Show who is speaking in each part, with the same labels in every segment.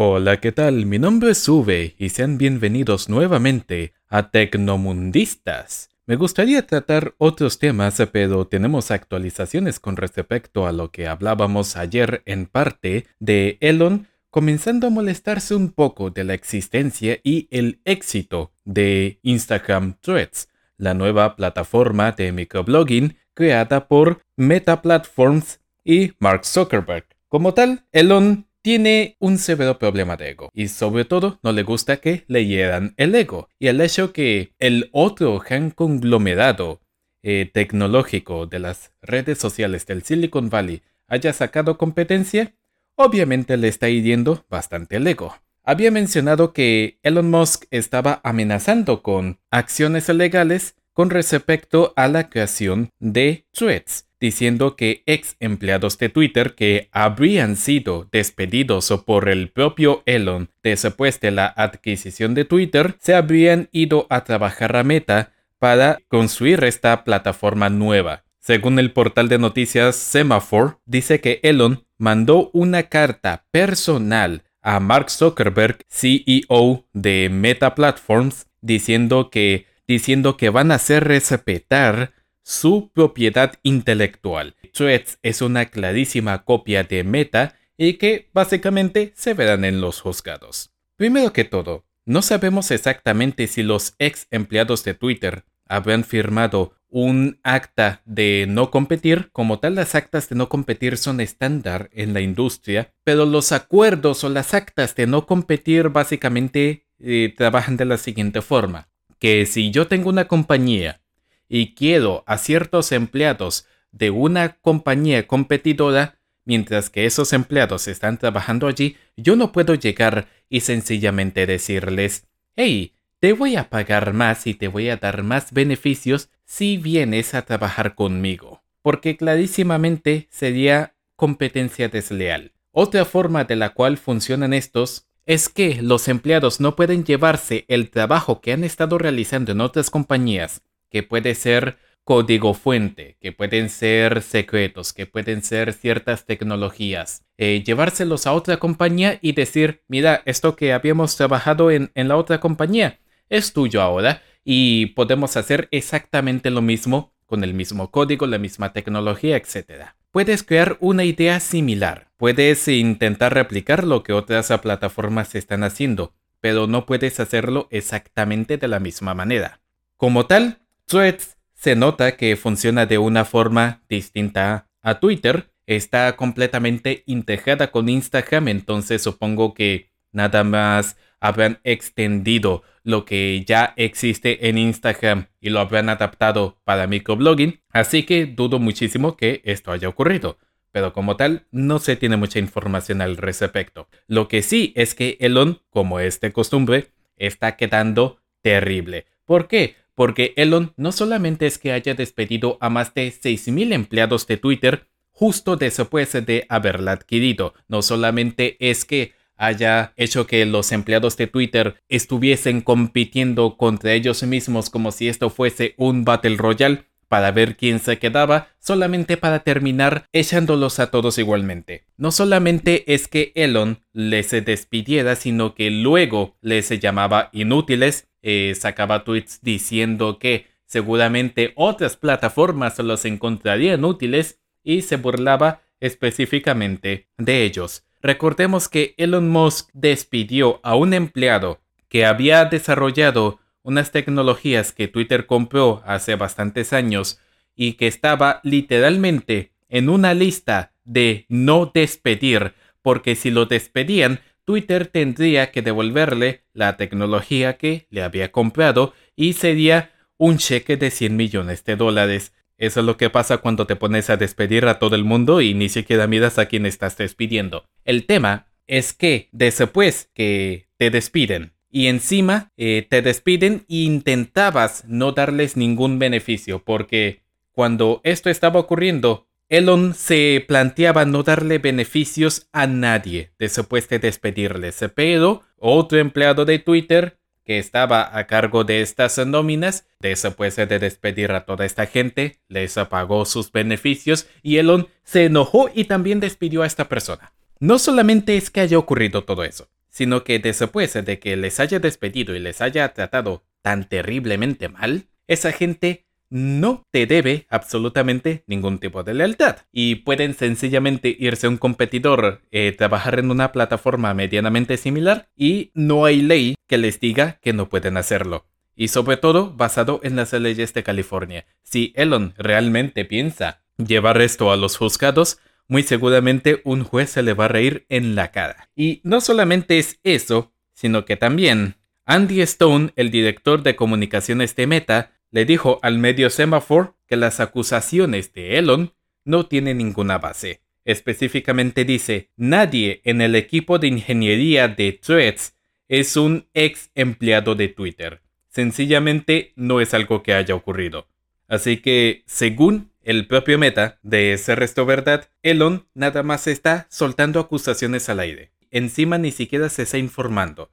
Speaker 1: Hola, ¿qué tal? Mi nombre es Uve y sean bienvenidos nuevamente a Tecnomundistas. Me gustaría tratar otros temas, pero tenemos actualizaciones con respecto a lo que hablábamos ayer en parte de Elon comenzando a molestarse un poco de la existencia y el éxito de Instagram Threads, la nueva plataforma de microblogging creada por Meta Platforms y Mark Zuckerberg. Como tal, Elon tiene un severo problema de ego y sobre todo no le gusta que le hieran el ego y el hecho que el otro gran conglomerado eh, tecnológico de las redes sociales del Silicon Valley haya sacado competencia, obviamente le está hiriendo bastante el ego. Había mencionado que Elon Musk estaba amenazando con acciones legales con respecto a la creación de threads diciendo que ex empleados de Twitter que habrían sido despedidos por el propio Elon después de la adquisición de Twitter se habrían ido a trabajar a Meta para construir esta plataforma nueva. Según el portal de noticias Semaphore, dice que Elon mandó una carta personal a Mark Zuckerberg, CEO de Meta Platforms, diciendo que, diciendo que van a hacer respetar su propiedad intelectual. Threads es una clarísima copia de Meta y que básicamente se verán en los juzgados. Primero que todo, no sabemos exactamente si los ex empleados de Twitter habrán firmado un acta de no competir. Como tal, las actas de no competir son estándar en la industria, pero los acuerdos o las actas de no competir básicamente eh, trabajan de la siguiente forma. Que si yo tengo una compañía y quiero a ciertos empleados de una compañía competidora, mientras que esos empleados están trabajando allí, yo no puedo llegar y sencillamente decirles, hey, te voy a pagar más y te voy a dar más beneficios si vienes a trabajar conmigo, porque clarísimamente sería competencia desleal. Otra forma de la cual funcionan estos es que los empleados no pueden llevarse el trabajo que han estado realizando en otras compañías que puede ser código fuente, que pueden ser secretos, que pueden ser ciertas tecnologías. Eh, llevárselos a otra compañía y decir, mira, esto que habíamos trabajado en, en la otra compañía es tuyo ahora y podemos hacer exactamente lo mismo con el mismo código, la misma tecnología, etc. Puedes crear una idea similar, puedes intentar replicar lo que otras plataformas están haciendo, pero no puedes hacerlo exactamente de la misma manera. Como tal, Threads se nota que funciona de una forma distinta a Twitter. Está completamente integrada con Instagram, entonces supongo que nada más habrán extendido lo que ya existe en Instagram y lo habrán adaptado para microblogging, así que dudo muchísimo que esto haya ocurrido. Pero como tal, no se tiene mucha información al respecto. Lo que sí es que Elon, como es de costumbre, está quedando terrible. ¿Por qué? porque Elon no solamente es que haya despedido a más de 6.000 empleados de Twitter justo después de haberla adquirido, no solamente es que haya hecho que los empleados de Twitter estuviesen compitiendo contra ellos mismos como si esto fuese un Battle Royale para ver quién se quedaba, solamente para terminar echándolos a todos igualmente. No solamente es que Elon les despidiera, sino que luego les llamaba inútiles, eh, sacaba tweets diciendo que seguramente otras plataformas los encontrarían útiles y se burlaba específicamente de ellos. Recordemos que Elon Musk despidió a un empleado que había desarrollado unas tecnologías que Twitter compró hace bastantes años y que estaba literalmente en una lista de no despedir, porque si lo despedían Twitter tendría que devolverle la tecnología que le había comprado y sería un cheque de 100 millones de dólares. Eso es lo que pasa cuando te pones a despedir a todo el mundo y ni siquiera miras a quién estás despidiendo. El tema es que después que te despiden y encima eh, te despiden e intentabas no darles ningún beneficio porque cuando esto estaba ocurriendo Elon se planteaba no darle beneficios a nadie después de despedirles, pero otro empleado de Twitter que estaba a cargo de estas nóminas, después de despedir a toda esta gente, les pagó sus beneficios y Elon se enojó y también despidió a esta persona. No solamente es que haya ocurrido todo eso, sino que después de que les haya despedido y les haya tratado tan terriblemente mal, esa gente no te debe absolutamente ningún tipo de lealtad. Y pueden sencillamente irse a un competidor, eh, trabajar en una plataforma medianamente similar y no hay ley que les diga que no pueden hacerlo. Y sobre todo basado en las leyes de California. Si Elon realmente piensa llevar esto a los juzgados, muy seguramente un juez se le va a reír en la cara. Y no solamente es eso, sino que también Andy Stone, el director de comunicaciones de Meta, le dijo al medio Semaphore que las acusaciones de Elon no tienen ninguna base. Específicamente dice, nadie en el equipo de ingeniería de Threads es un ex empleado de Twitter. Sencillamente no es algo que haya ocurrido. Así que, según el propio meta de ese resto verdad, Elon nada más está soltando acusaciones al aire. Encima ni siquiera se está informando.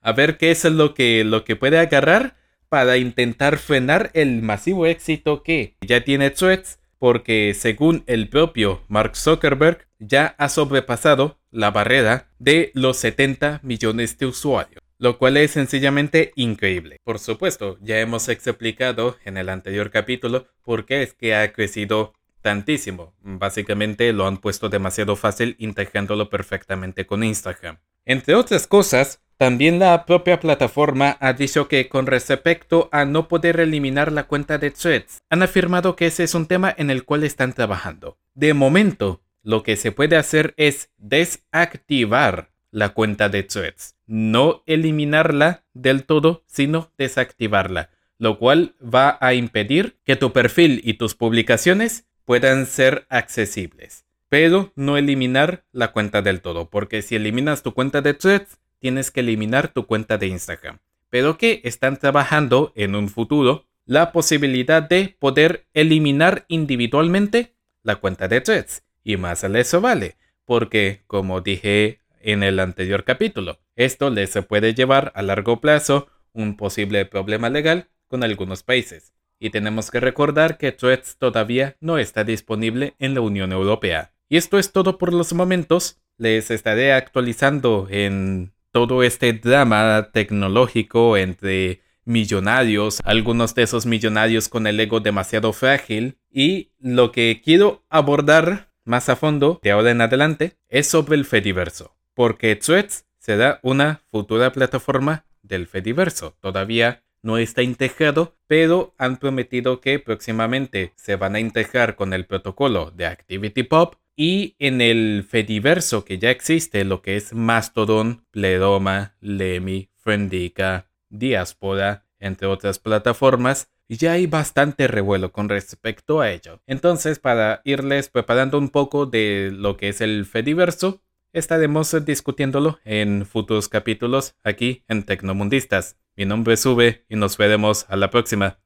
Speaker 1: A ver qué es lo que, lo que puede agarrar para intentar frenar el masivo éxito que ya tiene Threads, porque según el propio Mark Zuckerberg, ya ha sobrepasado la barrera de los 70 millones de usuarios lo cual es sencillamente increíble. Por supuesto, ya hemos explicado en el anterior capítulo por qué es que ha crecido tantísimo. Básicamente lo han puesto demasiado fácil integrándolo perfectamente con Instagram. Entre otras cosas, también la propia plataforma ha dicho que con respecto a no poder eliminar la cuenta de Threads, han afirmado que ese es un tema en el cual están trabajando. De momento, lo que se puede hacer es desactivar la cuenta de Threads. No eliminarla del todo, sino desactivarla, lo cual va a impedir que tu perfil y tus publicaciones puedan ser accesibles. Pero no eliminar la cuenta del todo, porque si eliminas tu cuenta de Threads, tienes que eliminar tu cuenta de Instagram. Pero que están trabajando en un futuro la posibilidad de poder eliminar individualmente la cuenta de Threads. Y más a eso vale, porque como dije en el anterior capítulo, esto les puede llevar a largo plazo un posible problema legal con algunos países. Y tenemos que recordar que Threads todavía no está disponible en la Unión Europea. Y esto es todo por los momentos. Les estaré actualizando en todo este drama tecnológico entre millonarios, algunos de esos millonarios con el ego demasiado frágil. Y lo que quiero abordar más a fondo de ahora en adelante es sobre el Fediverso, porque Threads será una futura plataforma del Fediverso. Todavía no está integrado, pero han prometido que próximamente se van a integrar con el protocolo de ActivityPub y en el Fediverso que ya existe, lo que es Mastodon, Pleroma, Lemmy, Friendica, Diaspora, entre otras plataformas, ya hay bastante revuelo con respecto a ello. Entonces, para irles preparando un poco de lo que es el Fediverso, estaremos discutiéndolo en futuros capítulos aquí en Tecnomundistas. Mi nombre es Ube y nos veremos a la próxima.